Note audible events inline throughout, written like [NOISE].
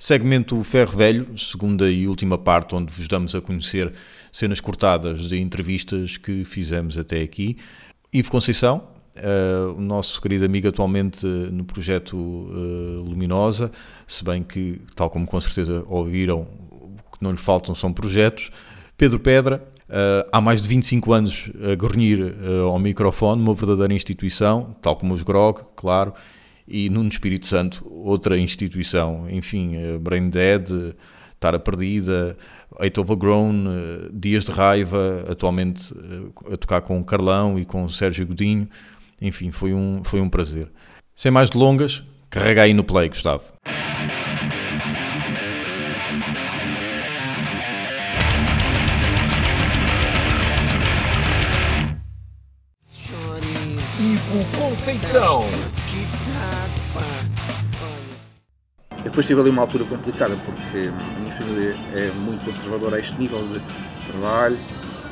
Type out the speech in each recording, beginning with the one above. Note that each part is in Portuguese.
Segmento Ferro Velho, segunda e última parte, onde vos damos a conhecer cenas cortadas de entrevistas que fizemos até aqui. Ivo Conceição, uh, o nosso querido amigo atualmente no projeto uh, Luminosa, se bem que, tal como com certeza ouviram, o que não lhe faltam são projetos. Pedro Pedra, uh, há mais de 25 anos a grunhir ao microfone, uma verdadeira instituição, tal como os Grog, claro, e Nuno Espírito Santo, outra instituição, enfim, Brain Dead, Tara Perdida, Eight Overgrown, Dias de Raiva, atualmente a tocar com o Carlão e com o Sérgio Godinho, enfim, foi um, foi um prazer. Sem mais delongas, carrega aí no play, Gustavo. Ivo Conceição. Eu depois tive ali uma altura complicada porque a minha família é muito conservadora a este nível de trabalho,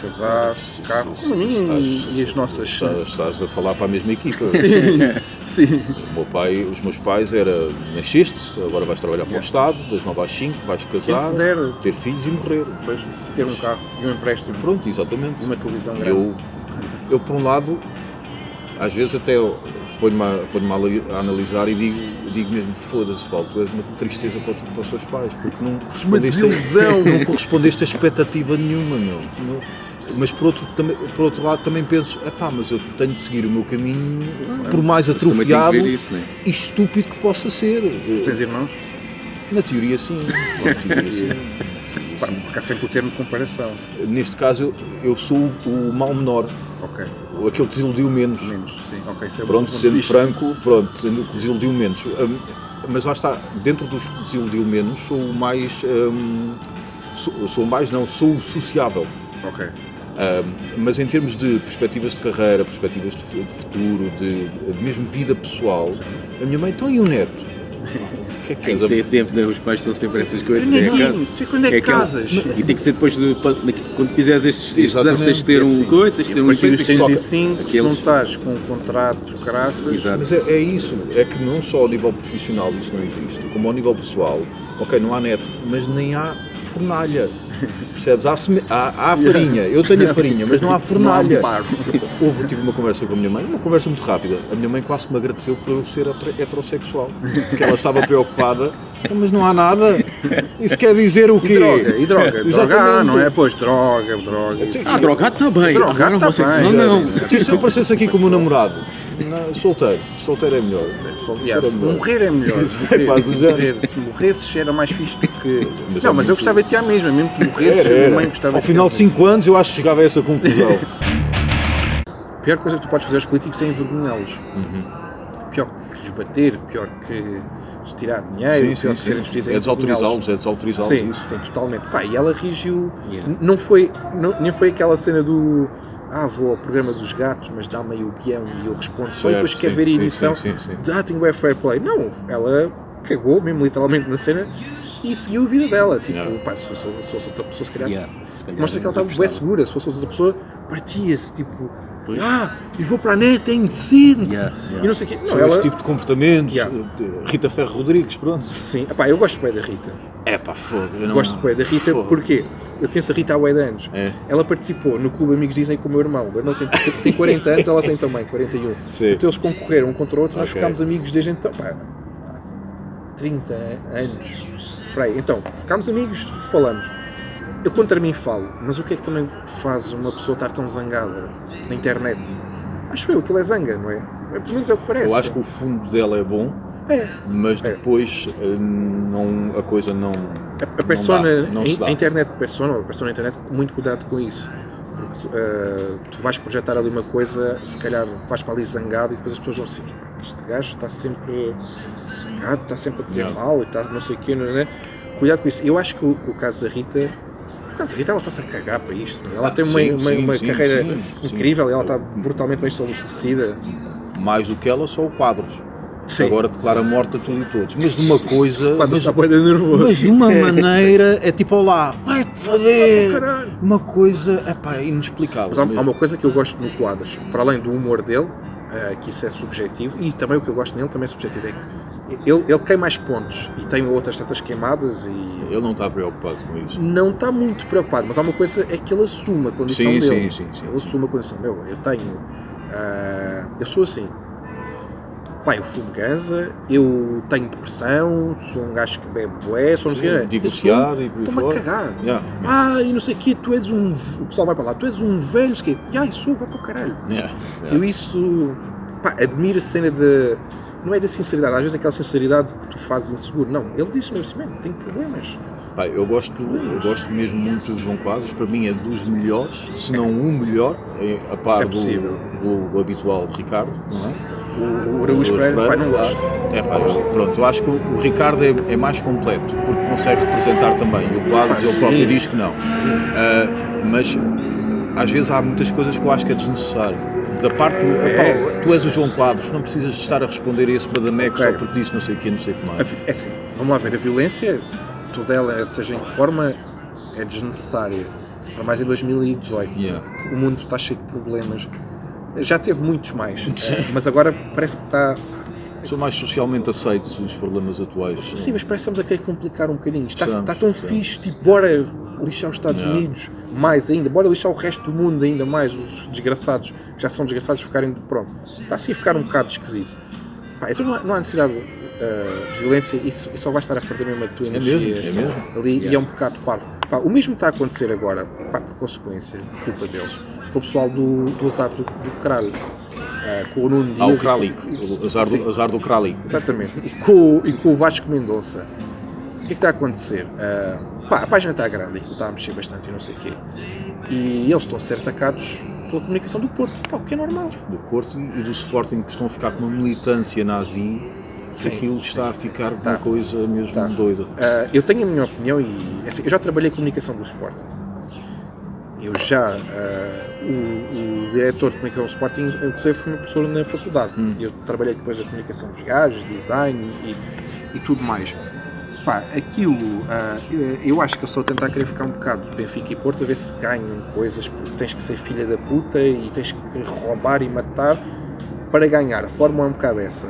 casar, carro, como a minha e, e, as nossas. Estás, estás, a falar para a mesma equipa. [LAUGHS] Sim, sim. O meu pai, os meus pais era nasceste, agora vais trabalhar para o Estado, das 9 às 5, vais casar, ter filhos e morrer. Depois ter um carro e um empréstimo. Pronto, exatamente. Uma televisão grande. Eu, eu por um lado, às vezes até ponho-me a, ponho a, analisar e digo, digo mesmo, foda-se Paulo, tu és uma tristeza para, para os teus pais, porque não correspondeste, [LAUGHS] não correspondeste a expectativa nenhuma, meu. Não, mas por outro, também, por outro lado também penso, é pá, mas eu tenho de seguir o meu caminho, por mais atrofiado isso, né? e estúpido que possa ser. Tu tens irmãos? Na teoria sim. Na teoria, sim. Pá, porque há sempre o termo de comparação. Neste caso, eu sou o mal menor. Ok. Aquele que desiludiu menos. Menos, sim. Ok, é Pronto, sendo franco, pronto, sendo que desiludiu menos. Hum, mas lá está, dentro dos que desiludiu menos, sou o mais. Hum, sou, sou mais, não, sou o sociável. Ok. Uh, mas em termos de perspectivas de carreira, perspectivas de, de futuro, de, de, mesmo vida pessoal, Sim. a minha mãe, então e o neto? [LAUGHS] que é que Isso é sempre, né? os pais são sempre essas coisas. É, é, quando é que é casas? E tem que ser depois de. Quando fizeres estes, estes anos, tens de ter um coisa, tens de ter um filho. 35, aqueles... se não estás com um contrato, graças. Exato. Mas é, é, isso, é que não só ao nível profissional isso não existe, como ao nível pessoal, ok, não há neto, mas nem há fornalha. Percebes? Há, há, há, farinha, eu tenho a farinha, mas não há fornalha. Houve, tive uma conversa com a minha mãe, uma conversa muito rápida. A minha mãe quase que me agradeceu por eu ser heterossexual, porque ela estava preocupada. Mas não há nada. Isso quer dizer o quê? E droga, e droga. [LAUGHS] droga, ah, não é? Pois, droga, droga. Ah, drogado está bem. Drogado está bem. Não, não. E se eu aparecesse aqui como namorado? Não, solteiro. Solteiro é melhor. Solteiro. Yeah, se morrer é melhor. É morrer, se morresses era mais fixe do que. Mas não, é mas eu gostava de ti à mesma, mesmo que morresses, era, era. gostava Ao final de 5 anos eu acho que chegava a essa conclusão. a [LAUGHS] pior coisa que tu podes fazer aos políticos é envergonhá-los. Uhum. Pior que lhes bater, pior que tirar dinheiro, sim, pior sim, que serem despedidos. É desautorizá-los, é desautorizá-los. Sim, sim, totalmente. Pá, e ela reagiu. Yeah. Não foi, não, nem foi aquela cena do ah, vou ao programa dos gatos, mas dá meio o guião e eu respondo só e depois quer ver a emissão sim, sim, sim, ah, tenho é fair play. Não, ela cagou mesmo literalmente na cena e seguiu a vida dela. Tipo, yeah. pá, se fosse, se fosse outra pessoa, se calhar, yeah, se calhar mostra que ela estava bem segura. Se fosse outra pessoa, partia-se, tipo, Pois. Ah, e vou para a net, é indecente. Yeah, yeah. E não sei o quê. Não, ela... este tipo de comportamentos. Yeah. Rita Ferro Rodrigues, pronto. Sim, Epá, eu gosto bem da Rita. É pá, fogo. Eu não... Gosto bem da Rita, fogo. porquê? Eu conheço a Rita há 8 anos. É. Ela participou no Clube Amigos Dizem com o meu irmão. O meu tem, tem 40 anos, ela tem também 41. Sim. Então eles concorreram um contra o outro, nós okay. ficámos amigos desde então. Pá, 30 anos. Aí. Então, ficámos amigos, falamos. Eu contra mim falo, mas o que é que também faz uma pessoa estar tão zangada na internet? Acho eu, aquilo é zanga, não é? é pelo menos é o que parece. Eu acho que o fundo dela é bom, é. mas é. depois é. não, a coisa não. A, a persona, não, dá, não a, a internet, persona, a persona na internet, muito cuidado com isso. Porque uh, tu vais projetar ali uma coisa, se calhar vais para ali zangado e depois as pessoas vão assim: este gajo está sempre zangado, está sempre a dizer não. mal e está não sei o quê, não é? Cuidado com isso. Eu acho que o, o caso da Rita a Rita ela está-se a cagar para isto. Ela ah, tem uma, sim, uma, sim, uma sim, carreira incrível e ela está brutalmente bem estabelecida. Mais do que ela, só o Quadros. Agora declara morta tudo e todos. Mas de uma coisa. Quando mas, está bem nervoso. Mas de uma [LAUGHS] maneira é tipo, olá, vai-te foder! Oh, uma coisa, é pá, inexplicável. Mas há, há, uma coisa que eu gosto no Quadros, para além do humor dele, é, que isso é subjetivo, e também o que eu gosto nele também é subjetivo, é ele, ele queima mais pontos e tem outras tantas queimadas e. Ele não está preocupado com isso. Não está muito preocupado, mas há uma coisa é que ele assume a condição sim, dele. Sim, sim, sim. Ele assume a condição. Meu, eu tenho. Uh, eu sou assim. Pai, eu fumo ganza, eu tenho depressão, sou um gajo que bebe bué, sou não sei o quê. Divorciado e por Estou-me a cagar. Yeah. Ah, e não sei o quê, tu és um. O pessoal vai para lá, tu és um velho, sei o quê. E ai, sou, vai para o caralho. Yeah. Yeah. Eu isso. Pá, admiro a cena de não é da sinceridade, às vezes é aquela sinceridade que tu fazes inseguro. Não, ele disse mesmo assim, tenho problemas. Pai, eu gosto, eu gosto mesmo muito do João Quadros, para mim é dos melhores, se não o um melhor, é a par é do, do, do, habitual Ricardo, não é? O, o Araújo Pereira, pai, não gosto. É, pá, pronto, eu acho que o Ricardo é, é, mais completo, porque consegue representar também, e o Quadros ele próprio diz que não. Uh, mas às vezes há muitas coisas que eu acho que é desnecessário da parte do. É. tu és o João Quadros, não precisas estar a responder a esse badameco okay. só porque disse não sei o quê, não sei o que mais. É assim, vamos lá ver, a violência, toda ela, seja em que forma, é desnecessária. Para mais em 2018. Yeah. O mundo está cheio de problemas. Já teve muitos mais, é, mas agora parece que está. São mais socialmente aceitos os problemas atuais. Sim, mas parece que estamos a querer complicar um bocadinho. Está, está tão fixe, tipo, bora lixar os Estados yeah. Unidos mais ainda, bora lixar o resto do mundo ainda mais, os desgraçados, que já são desgraçados, ficarem. Pronto, está assim a ficar um bocado esquisito. Pá, então não há, não há necessidade uh, de violência, isso, isso só vai estar a perder mesmo a tua energia é mesmo, é mesmo. ali yeah. e é um bocado parvo. Pá, o mesmo está a acontecer agora, pá, por consequência, culpa deles, com o pessoal do, do azar do, do. Uh, com o Nuno Dias. Ah, o Kralik, o azar do, azar do Kralik. Exatamente, e com, e com o Vasco Mendonça. O que é que está a acontecer? Uh, Pá, a página está grande, aquilo está a mexer bastante e não sei o quê. E eles estão a ser atacados pela comunicação do Porto, pá, o que é normal. Do Porto e do Sporting que estão a ficar com uma militância nazi Sim, aquilo está a ficar tá, uma coisa mesmo tá. doida. Uh, eu tenho a minha opinião e assim, eu já trabalhei comunicação do Sporting. Eu já, uh, o, o, diretor de comunicação do Sporting, inclusive foi uma professor na faculdade. Hum. Eu trabalhei depois da comunicação dos gajos, design e, e tudo mais. Pá, aquilo, uh, eu acho que eu estou a tentar querer ficar um bocado de Benfica e Porto a ver se ganham coisas, porque tens que ser filha da puta e tens que roubar e matar para ganhar. A fórmula é um bocado essa.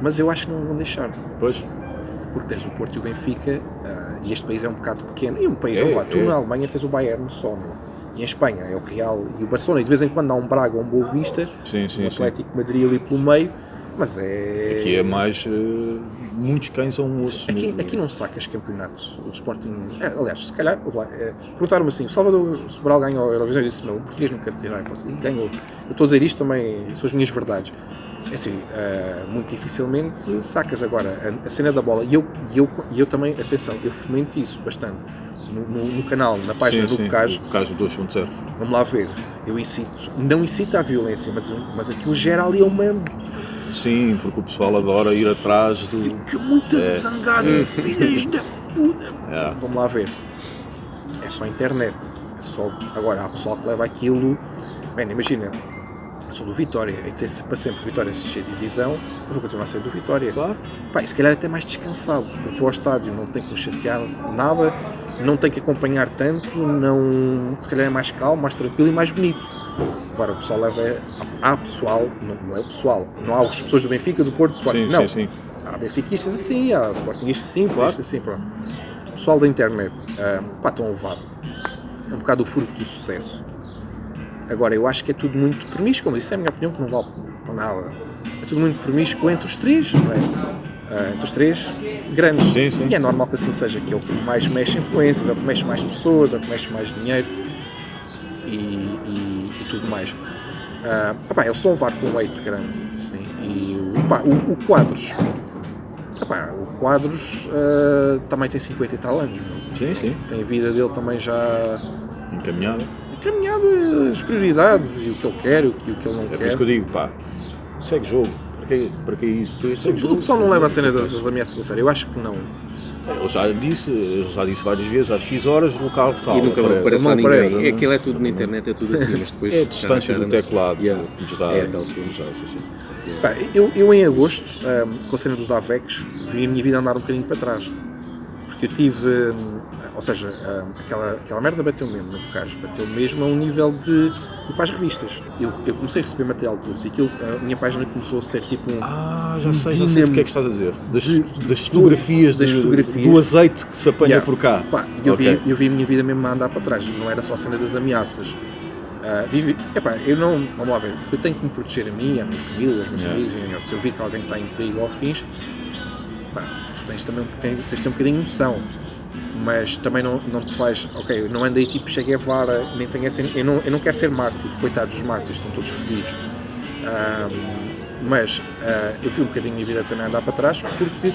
Mas eu acho que não vão deixar. Pois. Porque tens o Porto e o Benfica, uh, e este país é um bocado pequeno. E um país, é, lá, tu é. na Alemanha tens o Bayern só, não? E em Espanha é o Real e o Barcelona, e de vez em quando há um Braga ou um Boa Vista, sim, sim, um Atlético sim. Madrid ali pelo meio, mas é. Aqui é mais. Uh, muitos cães são um osso. Aqui, aqui não sacas campeonatos. O Sporting. É, aliás, se calhar. É, Perguntaram-me assim: o Salvador Sobral ganhou a Eurovisão. Eu disse: não, o português nunca tirar. E ganhou. Eu estou a dizer isto também, são as minhas verdades. É assim, uh, muito dificilmente sacas agora a, a, cena da bola. E eu, e eu, e eu também, atenção, eu fomento isso bastante. No, no, no canal, na página sim, do. Bocage 2.0. Vamos lá ver. Eu incito, não incito à violência, mas, mas aquilo gera ali uma Sim, porque o pessoal adora ir atrás do. Fica muito é. zangado, filhas da puta. [LAUGHS] É. Vamos lá ver. É só internet. É só... Agora, há pessoal que leva aquilo. Bem, imagina, sou do Vitória, é de ser para sempre Vitória se divisão, eu vou continuar a ser do Vitória. Claro. Pá, se calhar até mais descansado, porque vou ao estádio, não tenho que me chatear nada, não tenho que acompanhar tanto, não, se calhar é mais calmo, mais tranquilo e mais bonito. Agora o pessoal leva. Há pessoal, não, não é o pessoal, não há as pessoas do Benfica, do Porto, do Sporting. Sim, não. Sim, sim. Há benfiquistas assim, há sportingistas assim, claro. assim, pronto. O pessoal da internet, uh, pá, estão a levar. É um bocado o fruto do sucesso. Agora, eu acho que é tudo muito promíscuo, mas isso é a minha opinião, que não vale para nada. É tudo muito promíscuo entre os três, não é? Uh, entre os três grandes. Sim, sim. E é normal que assim seja, que é o que mais mexe influências, é o que mexe mais pessoas, é o que mexe mais dinheiro e, e, e tudo mais. Uh, opá, eles estão a levar com um leite grande, sim. E opá, o, o Quadros, opá, o Quadros uh, também tem 50 e tal anos. Não? Sim, sim. Tem a vida dele também já encaminhada. Encaminhada, as prioridades e o que ele quer e o que, o que ele não é quer. É por isso que eu digo, pá, segue jogo. Para que, para que isso? Segue o pessoal não leva a cena das, das ameaças a sério. Eu acho que não. Eu já disse, eu já disse várias vezes, às X horas no carro tal. E nunca aparece, aparece ninguém. Aparece, é, aquilo é tudo na internet, é tudo assim, mas depois. É a distância do teclado. Yeah. Já, é. já, assim. eu, eu em agosto, um, com a cena dos AVECs, vi a minha vida andar um bocadinho para trás. porque eu tive, ou seja, aquela, aquela merda bateu mesmo no Bocage, bateu mesmo a um nível de ir para as revistas. Eu, eu comecei a receber material de todos e aquilo, a minha página começou a ser tipo um. Ah, já sei, já sei o que é que estás a dizer. Das, de, das fotografias, das de, fotografias do azeite que se apanha yeah. por cá. Pá, eu, okay. vi, eu vi a minha vida mesmo a andar para trás, não era só a cena das ameaças. Uh, vive, epá, eu não, vamos lá ver, eu tenho que me proteger a mim, a minha família, os meus yeah. amigos, se eu vir que alguém está em perigo ou fins, pá, tu tens também tens, tens um bocadinho de noção mas também não, não te faz, ok, eu não andei tipo, cheguei a vara, nem tenho essa, eu não, eu não quero ser mártir, coitados dos mártires, estão todos fodidos. mas uh, eu fui um bocadinho minha vida também a andar para trás porque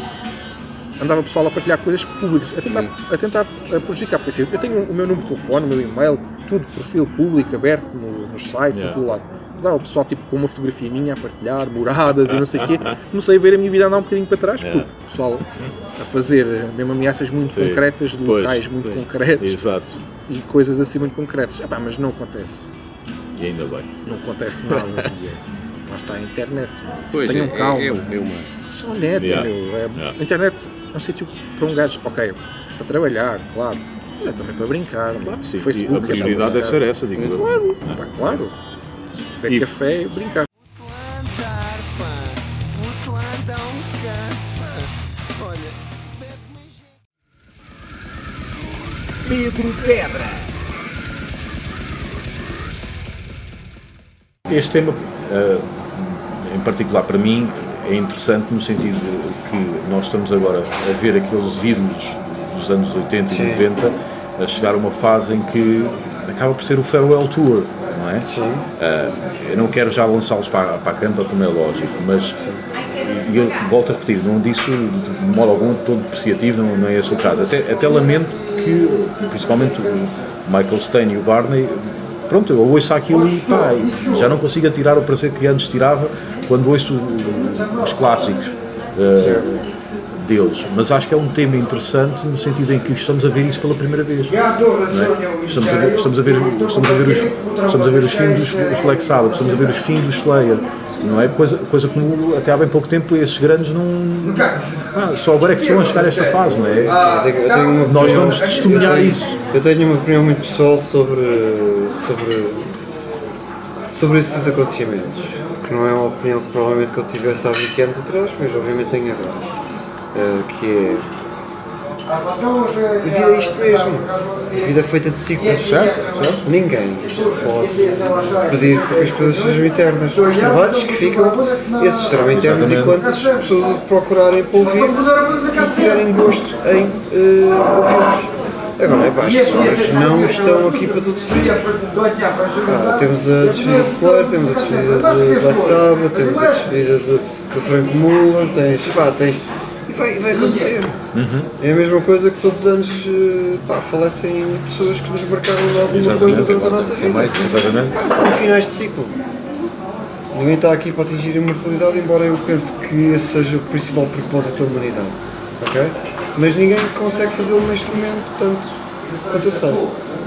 andava o pessoal a partilhar coisas públicas, a tentar, a tentar prejudicar, porque assim, eu tenho o meu número de telefone, o meu e-mail, tudo, perfil público, aberto no, nos sites yeah. e tudo lá dá o pessoal tipo com uma fotografia minha a partilhar, moradas e não sei o quê. Comecei a ver a minha vida andar um bocadinho para trás, porque o pessoal a fazer mesmo ameaças muito Sim. concretas, de pois, locais muito pois. concretos Exato. e coisas assim muito concretas. Ah, mas não acontece. E ainda bem. Não acontece nada. [LAUGHS] Lá está a internet. Pois Tenham é, calma. É, é, uma... Só a net, yeah. meu. É, yeah. A internet é um sítio para um gajo, ok, para trabalhar, claro. Mas é também para brincar. Claro, sim. Facebook, a prioridade é deve ser essa, digo Claro, ah. claro beber e... café e brincar. Pedro Pedra. Este tema, uh, em particular para mim, é interessante no sentido de que nós estamos agora a ver aqueles ídolos dos anos 80 Sim. e 90 a chegar a uma fase em que acaba por ser o farewell tour não é? Sim. Uh, eu não quero já lançá-los para, para a campa, como é lógico, mas e eu volto a repetir, não disse de modo algum todo depreciativo, não, não é esse o caso. Até, até lamento que, principalmente o Michael Stein e o Barney, pronto, eu ouço aquilo e pá, já não consigo tirar o prazer que antes tirava quando ouço os clássicos. Uh, deles, mas acho que é um tema interessante no sentido em que estamos a ver isso pela primeira vez. É? Estamos, a ver, estamos, a ver, estamos, a ver os, estamos a ver os fins dos, dos Black Sabbath, estamos a ver os fins dos Slayer, não é? Coisa, coisa como até há bem pouco tempo esses grandes não. Ah, só agora é que estão a chegar a esta fase, não é? Tenho Nós vamos testemunhar isso. Eu tenho uma opinião muito pessoal sobre, sobre, sobre esse tipo de acontecimentos. Que não é uma opinião que provavelmente que eu tivesse há 20 anos atrás, mas obviamente tenho agora uh, que é a vida é isto mesmo. A vida é feita de ciclos, certo? certo? Ninguém pode pedir que as coisas sejam eternas. Os trabalhos que ficam, esses serão eternos enquanto as pessoas procurarem para ouvir e tiverem gosto em uh, ouvi-los. Agora, é baixo, as não estão aqui para tudo ser. Ah, temos a despedida de Slayer, temos a despedida de Black Sabbath, temos a despedida de, de Frank Muller, tens, pá, tens e vai, vai acontecer. Uhum. É a mesma coisa que todos os anos eh, pá, falecem pessoas que nos marcaram alguma Exatamente. coisa durante a nossa vida. Exatamente. Pá, são finais de ciclo. Ninguém está aqui para atingir a imortalidade, embora eu pense que esse seja o principal propósito da humanidade. Ok? Mas ninguém consegue fazê-lo neste momento, tanto quanto eu sei.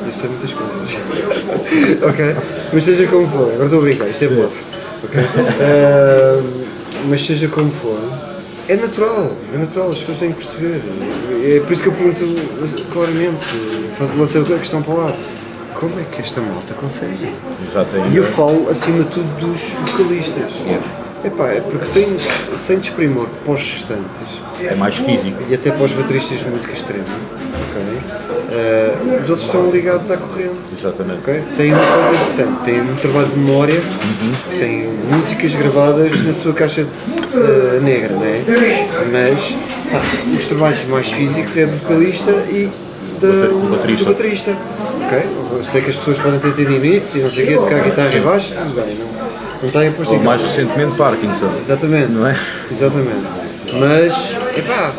Isso é muitas coisas. [LAUGHS] ok? Mas seja como for, agora estou a brincar, isto é bluff. Ok? [LAUGHS] Uh, mas seja como for, é natural, é natural, as pessoas têm que perceber. É por isso que eu pergunto claramente, faz lançar a questão para lá. Como é que esta malta consegue? Exatamente. E eu falo acima de tudo dos vocalistas. Epá, é porque sem, sem desprimor para os restantes é mais físico e até para os bateristas de música extrema okay? Uh, os outros estão ligados à corrente. Exatamente. Okay? Tem uma coisa importante, tem um trabalho de memória, uhum. tem músicas gravadas na sua caixa uh, negra, não é? Mas pá, os trabalhos mais físicos é do vocalista e da, do baterista. Do baterista. Okay? Eu sei que as pessoas podem ter tendinites e não sei o quê, tocar a guitarra em baixo, tudo bem, não, não está imposto Ou mais recentemente Parkinson. Exatamente. Não é? Exatamente. Mas, epá,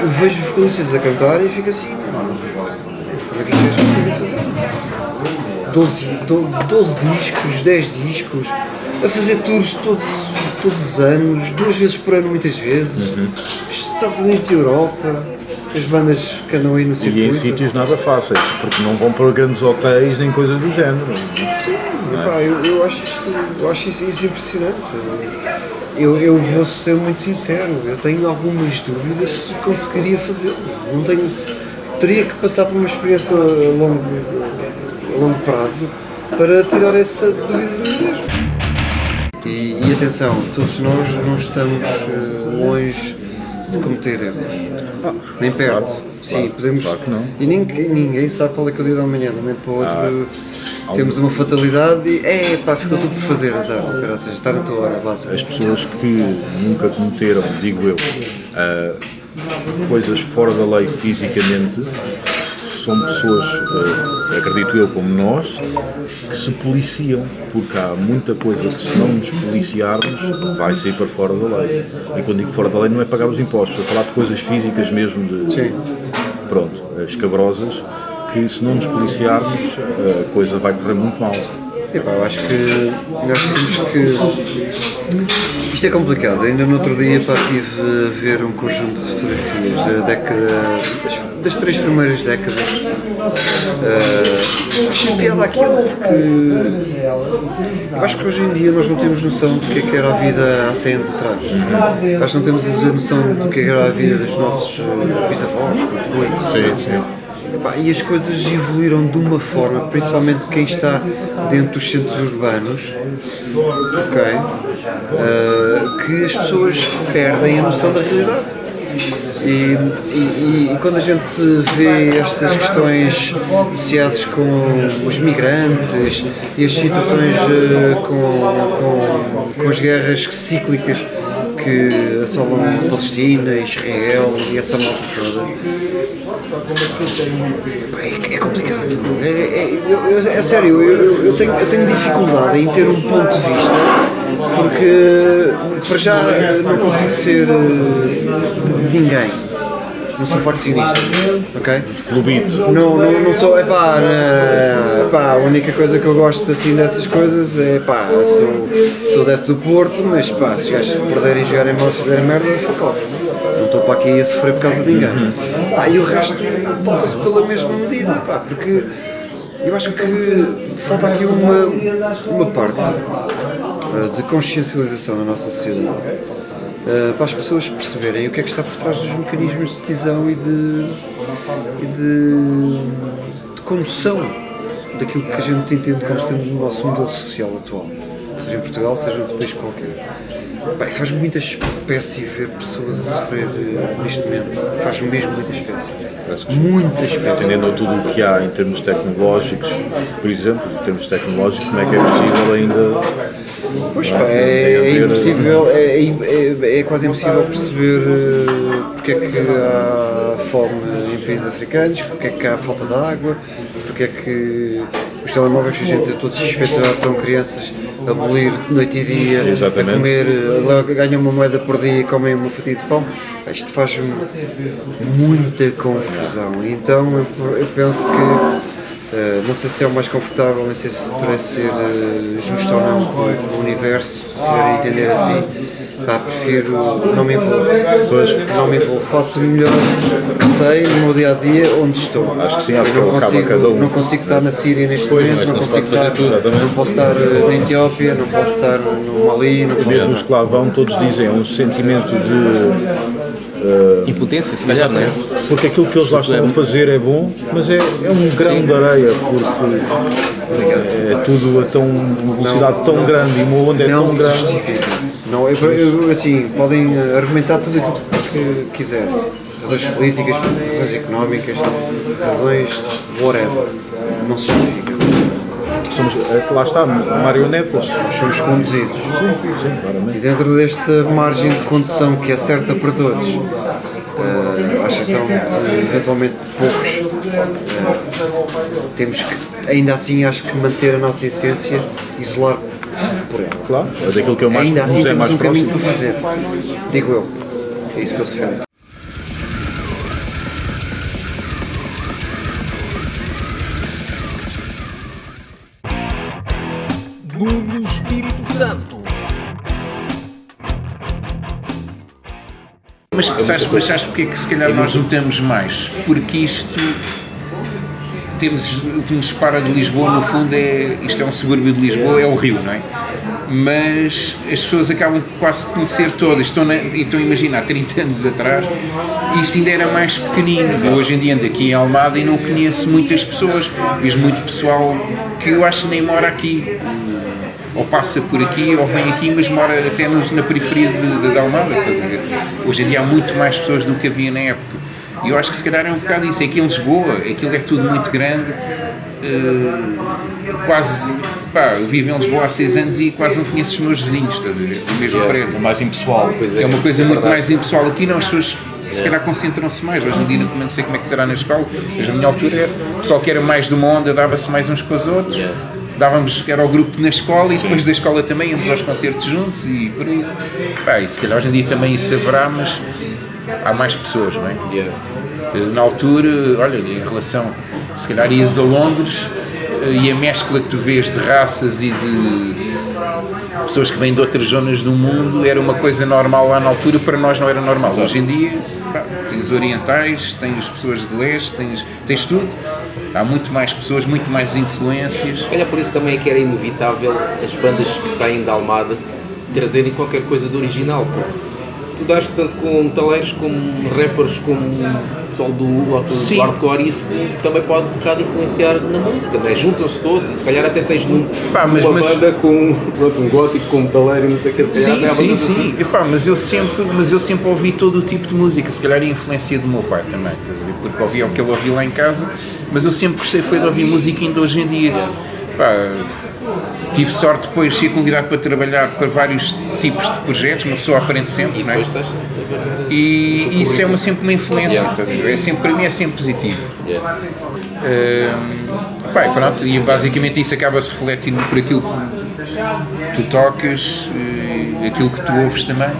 eu vejo vocalistas a cantar e fico assim, 12, 12 discos, 10 discos, a fazer tours todos, todos os anos, duas vezes por ano muitas vezes, uhum. Estados Unidos e Europa, as bandas que andam aí no circuito. E em sítios nada fáceis, porque não vão para grandes hotéis nem coisas do género. Sim, é? eu, eu, acho isto, eu acho isso, isso impressionante. eu, eu vou ser muito sincero, eu tenho algumas dúvidas se conseguiria fazê-lo. Não tenho. Teria que passar por uma experiência a longo, prazo para tirar essa dúvida mesmo. E, e atenção, todos nós não estamos uh, longe de cometer erros. Ah, Nem perto. Claro, Sim, claro, podemos. Claro que não. E ninguém, ninguém sabe qual é que é o dia da manhã, de um momento para o outro. Ah, temos uma fatalidade e é pá, ficou tudo por fazer, azar, ou seja, está na tua hora, base. As pessoas que nunca cometeram, digo eu, uh, coisas fora da lei fisicamente, são pessoas, uh, acredito eu, como nós, que se policiam, porque há muita coisa que se não nos policiarmos vai sair para fora da lei. E quando digo fora da lei não é pagar os impostos, é falar de coisas físicas mesmo, de, Sim. pronto, escabrosas, que se não nos policiarmos a coisa vai correr muito mal. Epá, eu acho que nós temos que. Isto é complicado. Ainda no outro dia pá, estive a ver um conjunto de fotografias da década. Das, três primeiras décadas. Uh, achei piada aquilo porque. Eu acho que hoje em dia nós não temos noção do que, é que era a vida há 100 anos atrás. Acho que não temos a noção do que era a vida dos nossos eh, bisavós, contribuintes. Sim, sim. E as coisas evoluíram de uma forma, principalmente quem está dentro dos centros urbanos, ok, uh, que as pessoas perdem a noção da realidade. E, e, e, quando a gente vê estas questões associadas com os migrantes e as situações uh, com, com, com as guerras cíclicas que assolam Palestina, Israel e essa malta toda, é, é complicado. É, é, é sério, eu, eu, tenho, eu tenho dificuldade em ter um ponto de vista porque para já não consigo ser de, de ninguém. Não sou faccionista, ok? Clubite. Não, não, não sou, é pá, pá, a única coisa que eu gosto assim dessas coisas é pá, sou, sou adepto do Porto, mas pá, se os gajos perderem e jogarem mal, se fizerem merda, fuck off. Não estou para aqui a sofrer por causa de ninguém. Ah, e o resto volta-se pela mesma medida, pá, porque eu acho que falta aqui uma, uma parte uh, de consciencialização na nossa sociedade uh, para as pessoas perceberem o que é que está por trás dos mecanismos de decisão e de, e de, de condução daquilo que a gente entende como sendo o nosso modelo social atual, seja em Portugal, seja em outro país qualquer. Bem, faz muita espécie ver pessoas a sofrer eh, neste momento. Faz mesmo muita espécie. Muita espécie. Entendendo tudo o que há em termos tecnológicos, por exemplo, em termos tecnológicos, como é que é possível ainda. Pois pá, é, é impossível, é, é, é, quase impossível perceber uh, porque é que há fome em países africanos, porque é que há falta de água, porque é que os telemóveis que a gente todos suspeitados estão crianças a abolir noite e dia, Exatamente. a comer, ganham uma moeda por dia e comem uma fatia de pão. Isto faz muita confusão. Então eu penso que Uh, não sei se é o mais confortável, não sei se parece ser uh, justo ou não com o universo, se quiserem entender assim. Pá, prefiro não me envolver. Pois. Não me envolvo. Faço o melhor que sei no meu dia a dia onde estou. Acho que sim, acho que não consigo, cada um. Não consigo estar na Síria neste pois, momento, não, não consigo estar, tudo, não posso estar uh, na Etiópia, não posso estar no Mali. Não posso... Mesmo os que lá vão, todos dizem, é um sentimento de Uh, Impotência, se calhar, não é? Porque aquilo que eles lá estão a fazer é bom, mas é, é um grão Sim. de areia, porque é tudo a tão, uma velocidade não, tão não, grande e uma onda é tão grande. Não, eu, eu, assim, podem argumentar tudo aquilo que quiserem. Razões políticas, razões económicas, razões whatever. Não se justifica somos, é lá está, marionetas. Somos conduzidos. Sim, sim, claramente. E dentro desta margem de condução que é certa para todos, uh, à exceção de eventualmente poucos, uh, temos que, ainda assim, acho que manter a nossa essência, isolar por ela. Claro, é daquilo que eu mais Ainda assim, é temos mais um próximo. caminho para fazer, digo eu. É isso que eu defendo. Mas sabes, mas sabes porque é que se calhar nós não temos mais? Porque isto temos o que nos separa de Lisboa, no fundo, é isto é um subúrbio de Lisboa, é o Rio, não é? Mas as pessoas acabam quase de conhecer todas. Estão, na, então, imagina, há 30 anos atrás, isto ainda era mais pequenino. Eu hoje em dia ando aqui em Almada e não conheço muitas pessoas. Vejo muito pessoal que eu acho que nem mora aqui ou passa por aqui ou vem aqui, mas mora até nos, na periferia de, de Almada. Hoje em dia há muito mais pessoas do que havia na época. E eu acho que se calhar é um bocado isso. Aqui em Lisboa, aquilo é tudo muito grande. Uh, quase. Pá, eu vivo em Lisboa há seis anos e quase não conheço os meus vizinhos, estás a ver? Do mesmo yeah, prédio. É mais impessoal. É, é uma coisa é muito mais impessoal. Aqui não, as pessoas se calhar concentram-se mais. Hoje em dia não sei como é que será na escola, mas na minha altura era, o pessoal que era mais de uma onda dava-se mais uns com os outros. Dávamos, era o grupo na escola e depois da escola também íamos aos concertos juntos e por aí. Pá, e se calhar hoje em dia também isso haverá, mas há mais pessoas, não é? Yeah. Eh, na altura, olha, em relação, se calhar ias a Londres eh, e a mescla que tu vês de raças e de pessoas que vêm de outras zonas do mundo era uma coisa normal lá na altura, para nós não era normal. Hoje em dia, pá, tens orientais, tens pessoas de leste, tens, tens tudo. Há muito mais pessoas, muito mais influências. Se calhar por isso também é que era inevitável as bandas que saem da Almada trazerem qualquer coisa de original, porque tu dás tanto com metaleiros como rappers, como pessoal do, do, do hardcore e isso também pode um bocado influenciar na música, é? Juntam-se todos e se calhar até tens num, Pá, mas, uma mas... banda com pronto, um gótico com metaleiro e não sei o que, se calhar sim, sim, sim. Assim. Epá, mas, eu sempre, mas eu sempre ouvi todo o tipo de música, se calhar a influência do meu pai também, porque ouvia o que ele ouvia lá em casa, mas eu sempre gostei foi de ouvir música ainda hoje em dia. Pá, tive sorte depois de ser convidado para trabalhar para vários tipos de projetos, uma pessoa aprende sempre, não é? E isso é uma, sempre uma influência, é sempre, para mim é sempre positivo. Um, pai, pronto, e basicamente isso acaba-se refletindo por aquilo que tu tocas, eh, aquilo que tu ouves também.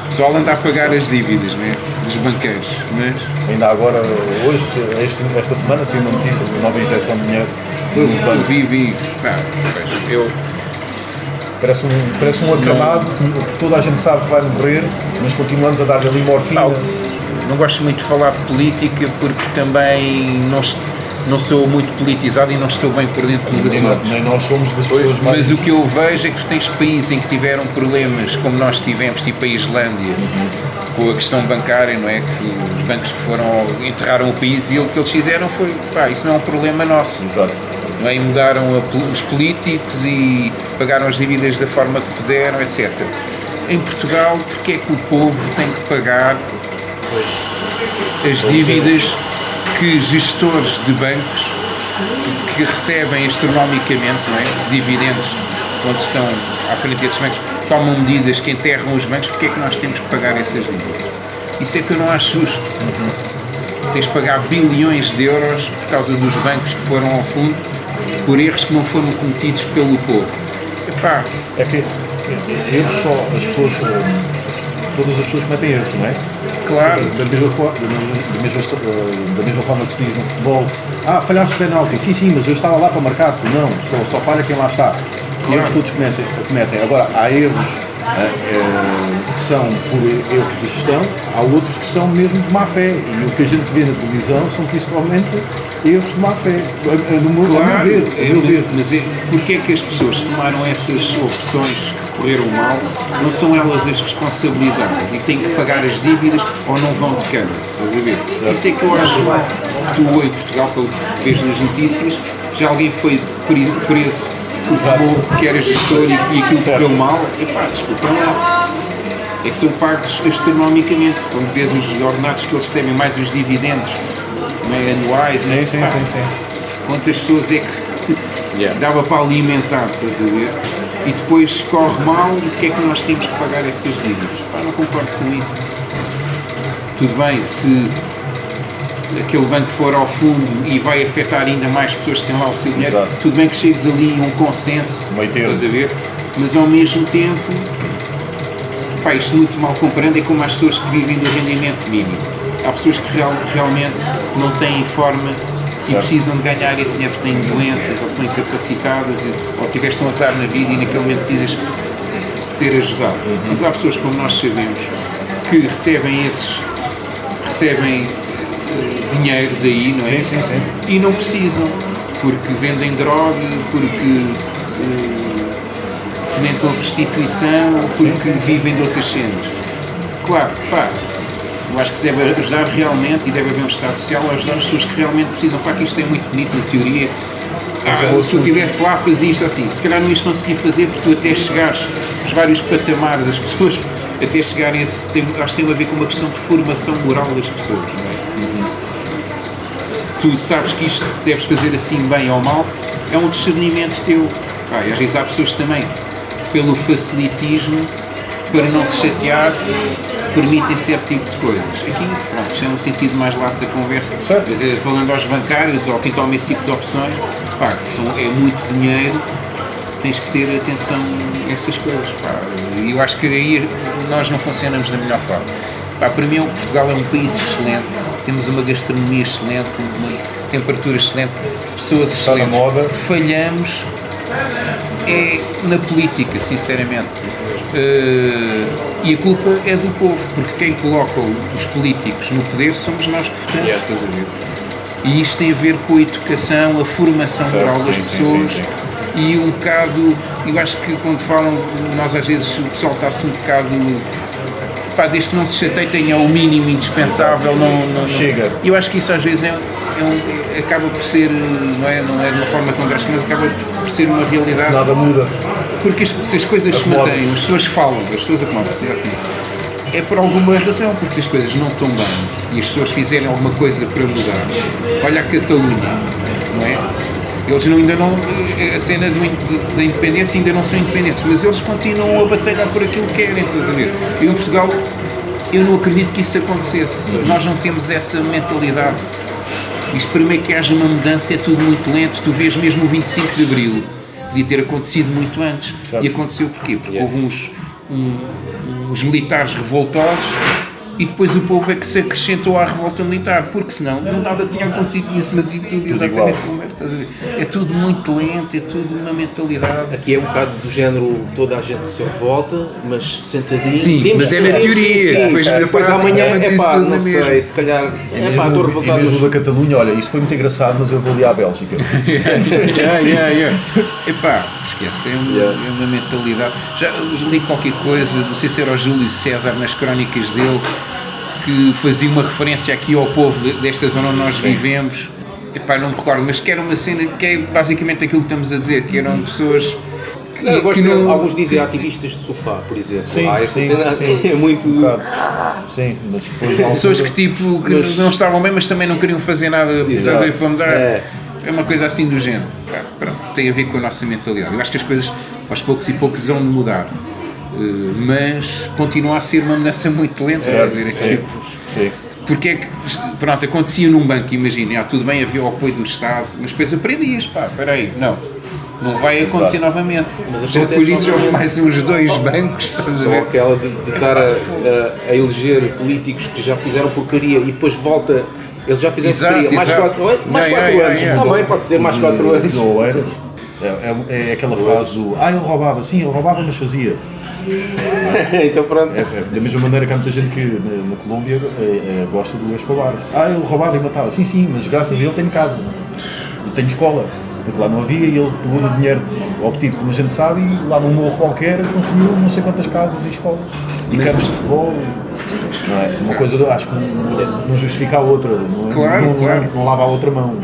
O pessoal anda a pagar as dívidas, não é? Dos banqueiros, mas... Ainda agora, hoje, este, esta semana, saiu uma notícia de uma nova injeção de dinheiro eu vi, vi. eu. Parece um, parece um acamado que toda a gente sabe que vai morrer, mas continuamos a dar-lhe ali morfina. Não, não gosto muito de falar de política porque também não, não sou muito politizado e não estou bem por dentro dos assuntos. Nem nós somos das pessoas mais. Mas o que eu vejo é que tu tens países em que tiveram problemas como nós tivemos, tipo a Islândia, uhum. com a questão bancária, não é? Que os bancos que foram enterraram o país e o que eles fizeram foi, pá, isso não é um problema nosso. Exato é? Mudaram a, os políticos e pagaram as dívidas da forma que puderam, etc. Em Portugal, porque é que o povo tem que pagar as dívidas que gestores de bancos que recebem astronomicamente não é? dividendos quando estão à frente desses bancos tomam medidas que enterram os bancos, porque é que nós temos que pagar essas dívidas? Isso é que eu não acho justo. Uhum. Tens de pagar bilhões de euros por causa dos bancos que foram ao fundo por erros que não foram cometidos pelo povo. Epá. É que erros só, as pessoas, todas as pessoas cometem erros, não é? Claro. Da mesma, forma, da, mesma, da mesma forma que se diz no futebol, ah, falhaste o penalti, sim, sim, mas eu estava lá para marcar, não, só, só falha quem lá está. Claro. Erros todos cometem, cometem. Agora, há erros é, que são por erros de gestão, há outros que são mesmo de má fé. E o que a gente vê na televisão são principalmente erros de má fé, no meu, claro, ver. É, ver. Mas é, porque é que as pessoas tomaram essas opções que correram mal, não são elas as responsabilizadas e têm que pagar as dívidas ou não vão de cana? Estás a ver? Isso é que eu acho que tu em Portugal, pelo que vês nas notícias, já alguém foi preso porque era gestor e, e aquilo correu mal, epá, desculpa lá. É que são pagos astronomicamente, quando vês os ordenados que eles recebem, mais os dividendos é, anuais, sim, sim, pá, sim, sim. quantas pessoas é que yeah. dava para alimentar, estás a ver? E depois corre mal o que é que nós temos que pagar essas dívidas? Pá, não concordo com isso. Tudo bem, se aquele banco for ao fundo e vai afetar ainda mais pessoas que têm lá o seu dinheiro, Exato. tudo bem que chegues ali a um consenso, estás a ver? Mas ao mesmo tempo, pá, isto muito mal comparando é como as pessoas que vivem do rendimento mínimo. Há pessoas que real, realmente não têm forma e precisam de ganhar esse dinheiro porque têm doenças ou estão incapacitadas ou tiveste um azar na vida e naquele momento precisas ser ajudado. Uhum. Mas há pessoas como nós sabemos que recebem esses recebem dinheiro daí, não é? Sim, sim, sim. E não precisam, porque vendem droga, porque fomentam a prostituição, porque sim, sim. vivem de outras cenas. Claro, pá, eu acho que se deve ajudar realmente e deve haver um Estado Social a ajudar as pessoas que realmente precisam. Claro que isto é muito bonito na teoria. Ah, se eu estivesse lá, fazia isto assim. Se calhar não ias conseguir fazer porque tu até chegares os vários patamares das pessoas, até chegarem a esse. Tem, acho que tem a ver com uma questão de formação moral das pessoas, não é? Uhum. Tu sabes que isto deves fazer assim bem ou mal, é um discernimento teu. Ah, e às vezes há pessoas também, pelo facilitismo, para não se chatear, permitem certo tipo de coisas. Aqui, pronto, isto é um sentido mais lato da conversa. Certo. Quer dizer, falando aos bancários ou quem toma esse tipo de opções, pá, são, é muito dinheiro, tens que ter atenção a essas coisas. E eu acho que aí nós não funcionamos da melhor forma. Pá, para mim, Portugal é um país excelente, temos uma gastronomia excelente, uma temperatura excelente, pessoas excelentes. Está na moda. Falhamos é na política, sinceramente. Uh, e a culpa é do povo, porque quem coloca os políticos no poder somos nós que votamos, yeah. estás a ver? E isto tem a ver com a educação, a formação certo, moral das sim, pessoas sim, sim, e um bocado, eu acho que quando falam, nós às vezes o pessoal está-se um bocado pá, desde que não se chateie tenha o mínimo indispensável, não, não, chega. Eu acho que isso às vezes é, é acaba por ser, não é, não é de uma forma tão drástica, mas acaba por ser uma realidade. Nada muda. Porque se as coisas se mantêm, as pessoas falam, as pessoas acomodam-se, é por alguma razão, porque se as coisas não estão bem e as pessoas fizerem alguma coisa para mudar, olha a Catalunha, não é? Eles não, ainda não, a cena da independência ainda não são independentes, mas eles continuam a batalhar por aquilo que querem, estás a ver? E em Portugal, eu não acredito que isso acontecesse. Nós não temos essa mentalidade. Isto primeiro que haja uma mudança é tudo muito lento. Tu vês mesmo o 25 de Abril podia ter acontecido muito antes. E aconteceu porquê? Porque yeah. houve uns, um, uns militares revoltosos e depois o povo é que se acrescentou à revolta militar, porque senão não nada tinha acontecido, tinha-se mantido tudo exatamente como é. É tudo muito lento, é tudo uma mentalidade. Aqui é um bocado do género, toda a gente se revolta, mas sentadinho. Sim, mas é na teoria. Sim, depois, depois amanhã, é pá, não sei, se calhar. É pá, estou revoltado. E mesmo da Catalunha, olha, isto foi muito engraçado, mas eu vou ali à Bélgica. [LAUGHS] yeah, yeah, yeah. [LAUGHS] Epá, esquece, é uma, yeah. é uma mentalidade. Já li qualquer coisa, não sei se era o Júlio César nas crónicas dele que fazia uma referência aqui ao povo desta zona onde nós Sim. vivemos. Epá, não me recordo, mas que era uma cena que é basicamente aquilo que estamos a dizer, que eram pessoas que, não, que não... alguns dizem ativistas de sofá, por exemplo. Sim, ah, essa sim, cena sim. é muito. Um sim, mas depois. Pessoas que tipo que mas... não estavam bem, mas também não queriam fazer nada para mudar. É. é uma coisa assim do género. Pronto, tem a ver com a nossa mentalidade. Eu acho que as coisas aos poucos e poucos vão mudar. Eh, mas continua a ser uma mudança muito lenta, é, dizer, é, tipo, sim. Porque é que, pronto, acontecia num banco, imagina, ah, tudo bem, havia o apoio do Estado, mas depois aprendias, pá, peraí, não, não vai acontecer Exato. novamente. Mas depois disso houve mais uns dois bancos. Só aquela de, de estar a, a, a, eleger políticos que já fizeram porcaria e depois volta. Eles já fizeram exato, porcaria. Mais exato. quatro, mais yeah, quatro yeah, anos. Yeah, Também pode ser mais quatro anos. É, é, é aquela frase do Ah, ele roubava. Sim, ele roubava, mas fazia. [LAUGHS] então pronto. É, é, da mesma maneira que há muita gente que na, na Colômbia é, é, gosta do Escobar. Ah, ele roubava e matava. Sim, sim, mas graças a ele tenho casa. Tenho escola. Porque lá não havia e ele pegou o dinheiro obtido, como a gente sabe, e lá num morro qualquer consumiu não sei quantas casas e escolas. E mas... campos de futebol. Não é? Uma coisa, acho que não justifica a outra. Não, claro, não, claro. não, não lava a outra mão.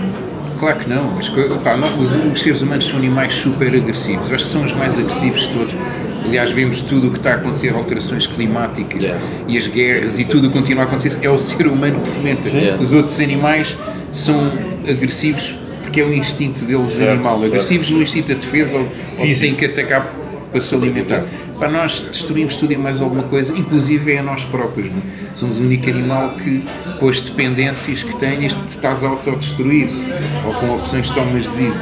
Claro que não. Mas, opa, os, os seres humanos são animais super agressivos. Acho que são os mais agressivos de todos Aliás, vemos tudo o que está a acontecer, alterações climáticas yeah. e as guerras e tudo continua a acontecer. É o ser humano que fomenta. Os outros animais são agressivos porque é o instinto deles certo, animal. Agressivos certo. no instinto da defesa ou, ou têm que atacar para se alimentar. Para nós destruímos tudo e mais alguma coisa, inclusive é a nós próprios. Não? É? Somos o único animal que, com as dependências que tens, te estás a autodestruir ou com opções de tomas de vida.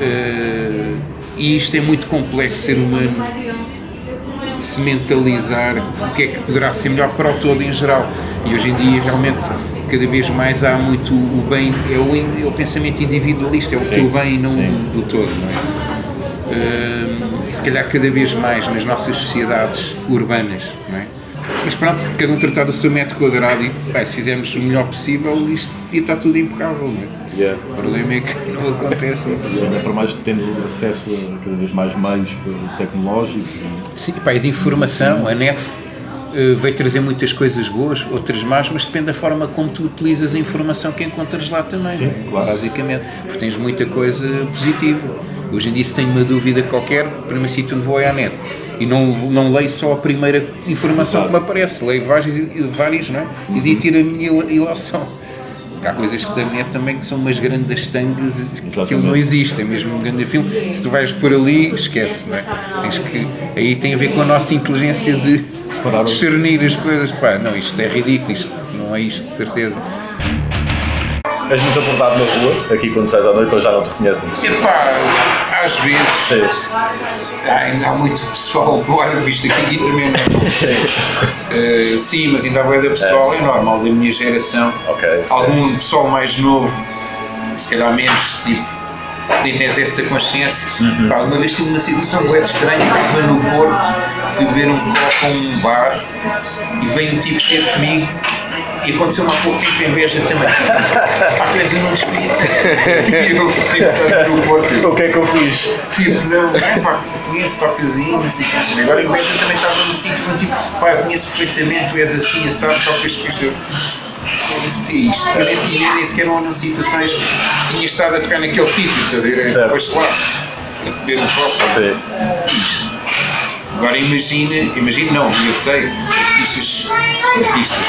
Uh, e isto é muito complexo, ser humano se mentalizar o que é que poderá ser melhor para o todo em geral. E hoje em dia, realmente, cada vez mais há muito o bem, é o, é o pensamento individualista, é o sim, teu bem e não do, do, todo. Não é? Uh, se calhar cada vez mais nas nossas sociedades urbanas, não é? Mas pronto, cada um tratar do seu método quadrado e bem, se fizermos o melhor possível, isto ia estar tudo impecável. Não é? Yeah. O problema é que [LAUGHS] não acontece. Yeah, para mais tendo acesso a cada vez mais meios tecnológicos. Sim, pá, e de informação, a net uh, veio trazer muitas coisas boas, outras más, mas depende da forma como tu utilizas a informação que encontras lá também, Sim, é? claro. basicamente. Porque tens muita coisa positiva. Hoje em dia, se tenho uma dúvida qualquer, primeiro sítio onde vou é à net. E não, não leio só a primeira informação que me aparece, leio várias, várias não é? E de tiro a minha ilação. Há coisas que da net também que são umas grandes tangas, que aquilo não existe, é mesmo um grande filme. Se tu vais por ali, esquece, não é? Tens que, aí tem a ver com a nossa inteligência de discernir as coisas. Pá, não, isto é ridículo, isto não é isto, de certeza. És muito abordado na rua, aqui quando sais à noite, ou já não te reconhecem? Epá, às vezes. Sim. Ainda há muito pessoal, olha, visto aqui, também não é sim. Uh, [LAUGHS] sim, mas ainda há boa pessoal, é. é. normal, da minha geração. Okay, Algum pessoal mais novo, se calhar menos, tipo, nem tens essa consciência. Uhum. Pá, uma vez tive uma situação muito estranha, estava no Porto, fui beber um copo a um bar e veio um tipo ter comigo e aconteceu há pouco em Beja também. És um espírito. E eu tipo, no Porto. O que é que eu fiz? Tipo, não, é pá, conheço não sei o Agora em Beja também estava no sítio, tipo, pá, eu conheço perfeitamente, tu és assim, assado, tocas que eu. O que é isto? Eu nem, nem sequer eram situações. Tinha estado a tocar naquele sítio, estás a ver? Depois lá, a beber um copo. Sim. Agora imagina, imagina, não, eu sei, artistas, artistas,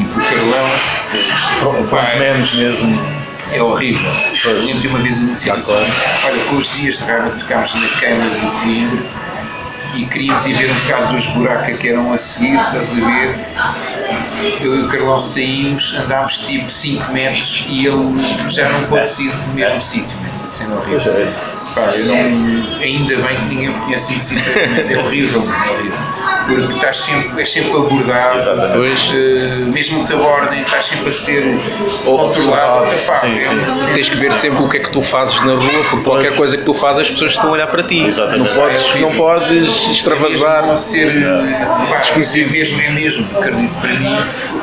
o Carlão, vai, menos mesmo. É horrível. Eu lembro de uma vez uma situação, olha, com os dias de raiva tocámos na Câmara do Coimbra e queríamos ir ver um bocado dos buracos que eram a seguir, estás a ver? Eu e o Carlão saímos, andámos tipo 5 metros e ele já não pode sair do mesmo sítio, sendo horrível. É. Pá, eu não, ainda bem que ninguém me conhece sinceramente, é horrível, é horrível porque estás sempre, és sempre abordado, uh, mesmo que te abordem, estás sempre a ser controlado. Epá, sim, é sim. Tens que ver sempre o que é que tu fazes na rua, porque qualquer coisa que tu fazes as pessoas estão a olhar para ti. Exatamente. Não podes, é não podes extravasar. Não ser é. desconhecido. É mesmo, é mesmo, acredito para mim.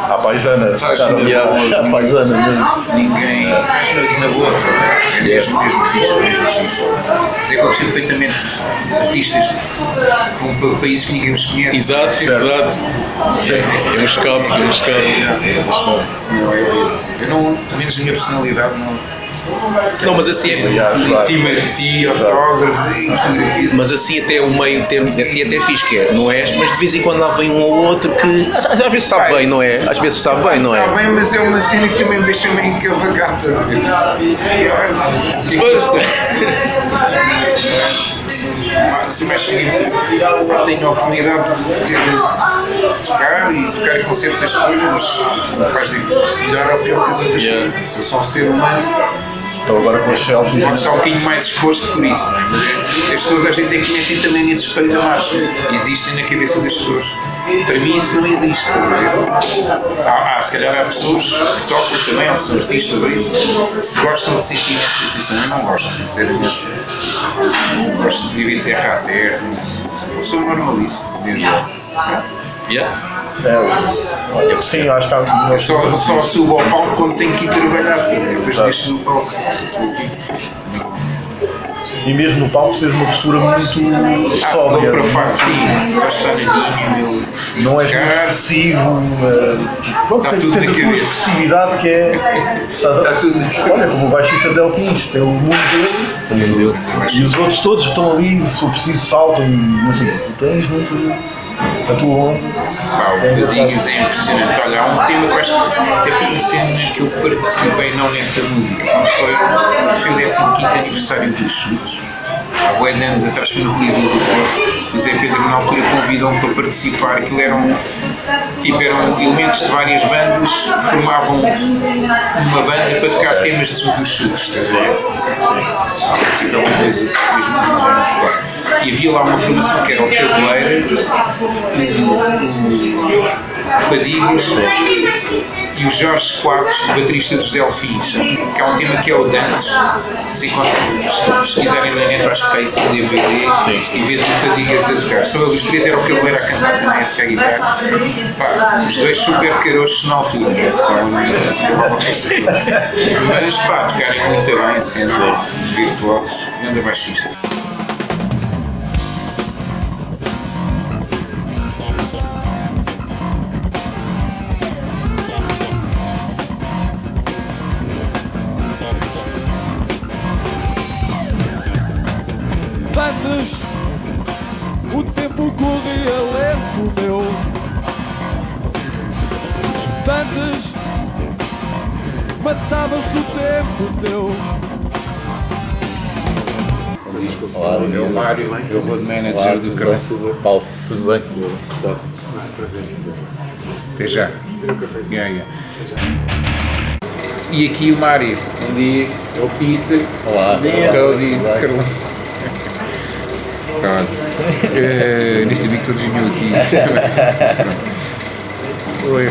À paisana. À paisana Ninguém. Na boa, é mesmo, mesmo fixe. Eu conheci perfeitamente artistas que vão para países que ninguém os conhece Exato, exato. É um escape, é um escape. É um escape. Eu não, pelo menos a minha personalidade não. Não, mas assim é. Em cima de ti, autógrafos e fotografias. Mas assim até o meio termo, assim até fiz que é, não é? Mas de vez em quando lá vem um ou outro que às vezes sabe bem, não é? Às vezes sabe bem, não é? Sabe bem, mas é uma cena que também deixa meio encavacada. Pois se mexe tenho a oportunidade de poder tocar e tocar em concertos das pessoas, mas não faz melhor ou pior que as outras yeah. pessoas. Sou só um ser humano. Então agora com as selfies. Estar um bocadinho mais exposto por isso, é? mas as pessoas às vezes é que metem também nesse espelho da máscara. Existem na cabeça das pessoas. Para mim isso não existe? Há, há, se calhar há pessoas que tocam também, ou são artistas ou isso, se gostam de sentir essa situação, eu não gosto, sinceramente. Não gosto de viver terra a terra, eu sou normalista. Yeah. Yeah. É, eu, sim, acho que há. Eu só, só subo ao palco quando tenho que ir trabalhar, depois deixo no palco e mesmo no palco seja uma postura muito sóbria. Ah, sim, não és muito expressivo, uh, pronto, tens, tens a tua expressividade que é. Estás a, olha, como o baixista Delfins, tem o mundo dele e os outros todos estão ali, se for preciso saltam e não sei, tu tens muito a tua onda. Pá, o Fadinhos é impressionante. Olha, há um tema que eu acho que foi uma cena que eu participei, não nessa música, foi, foi o 15 aniversário dos chutes. Há de anos atrás foi no Coliseu do Porto. O Zé Pedro na altura convidou-me para participar. Aquilo eram, tipo, eram elementos de várias bandas que formavam uma banda para tocar temas dos chutes. Sim. Sim. Sim e havia lá uma formação que era o Cabeleira, o, Fadigas e o Jorge Quadros, baterista dos Delfins, que é um tema que é o Dance, se, se pesquisarem na net, acho que está isso em DVD e vês o Fadigas a tocar. Só eles três era o era a cantar também essa guitarra. Pá, os dois super caroços na altura, né? mas pá, tocarem muito bem, sendo virtuosos, grande baixista. Mário, é o road manager do Crão. Paulo, tudo bem? Gustavo. Até já. Yeah, yeah. E aqui o Mário, um dia é o Peter, Olá. é o dia de Carlão. Pronto. Eh, Nem sabia que todos vinham aqui. [LAUGHS] Oi.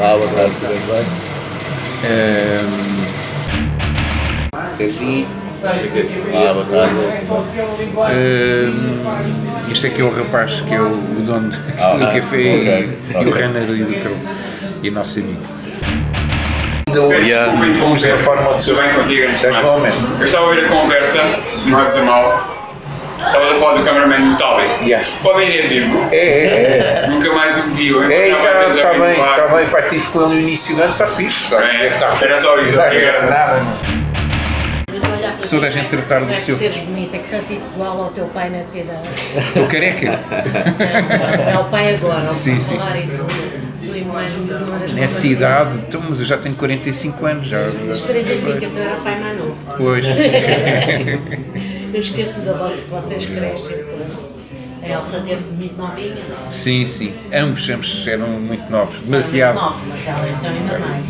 Ah, boa tarde, tudo bem? Ehm, Serginho. Ah, boa tarde. ehm, este aqui é o rapaz que é o, o dono do Ah, café ok, e, e o ok. runner e do Carlão. E nosso amigo. Yeah. Vamos da forma Tudo bem contigo, Estás bom, man? Eu estava a ouvir a conversa, não vai dizer mal. Estava a falar do cameraman Metallic. Yeah. O homem é vivo. É, é, é. Nunca mais o viu. É, a está tá vi bem, está bem, vai estive com ele no início do ano, está fixe. Está, Bem, deve estar era só isso, Não, obrigado. Nada, não. Sou da gente tratar do é seu- seres bonita, que estás igual ao teu pai nessa idade. Estou careca. É o pai agora, ao Sim, sim. falar e tudo. Tu e mais melhoras. Nessa idade, então, mas eu já tenho 45 anos. Já, Dos 45, então era pai mais novo. Pois. [LAUGHS] Eu esqueço da vossa que vocês crescem. pô. A Elsa teve muito novinha. Sim, sim. Ambos, ambos eram muito novos. Demasiado. muito nova, mas ela então ainda mais.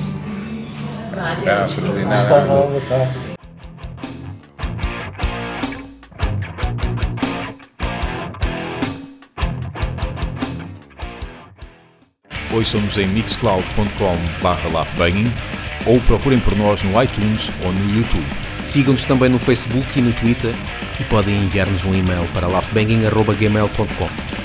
Vá, Ah, Deus, para dizer desculpa. Ouçam-nos em mixcloud.com/laughbanging ou procurem por nós no iTunes ou no YouTube. Sigam-nos também no Facebook e no Twitter e podem enviar-nos um e-mail para laughbanging.gmail.com.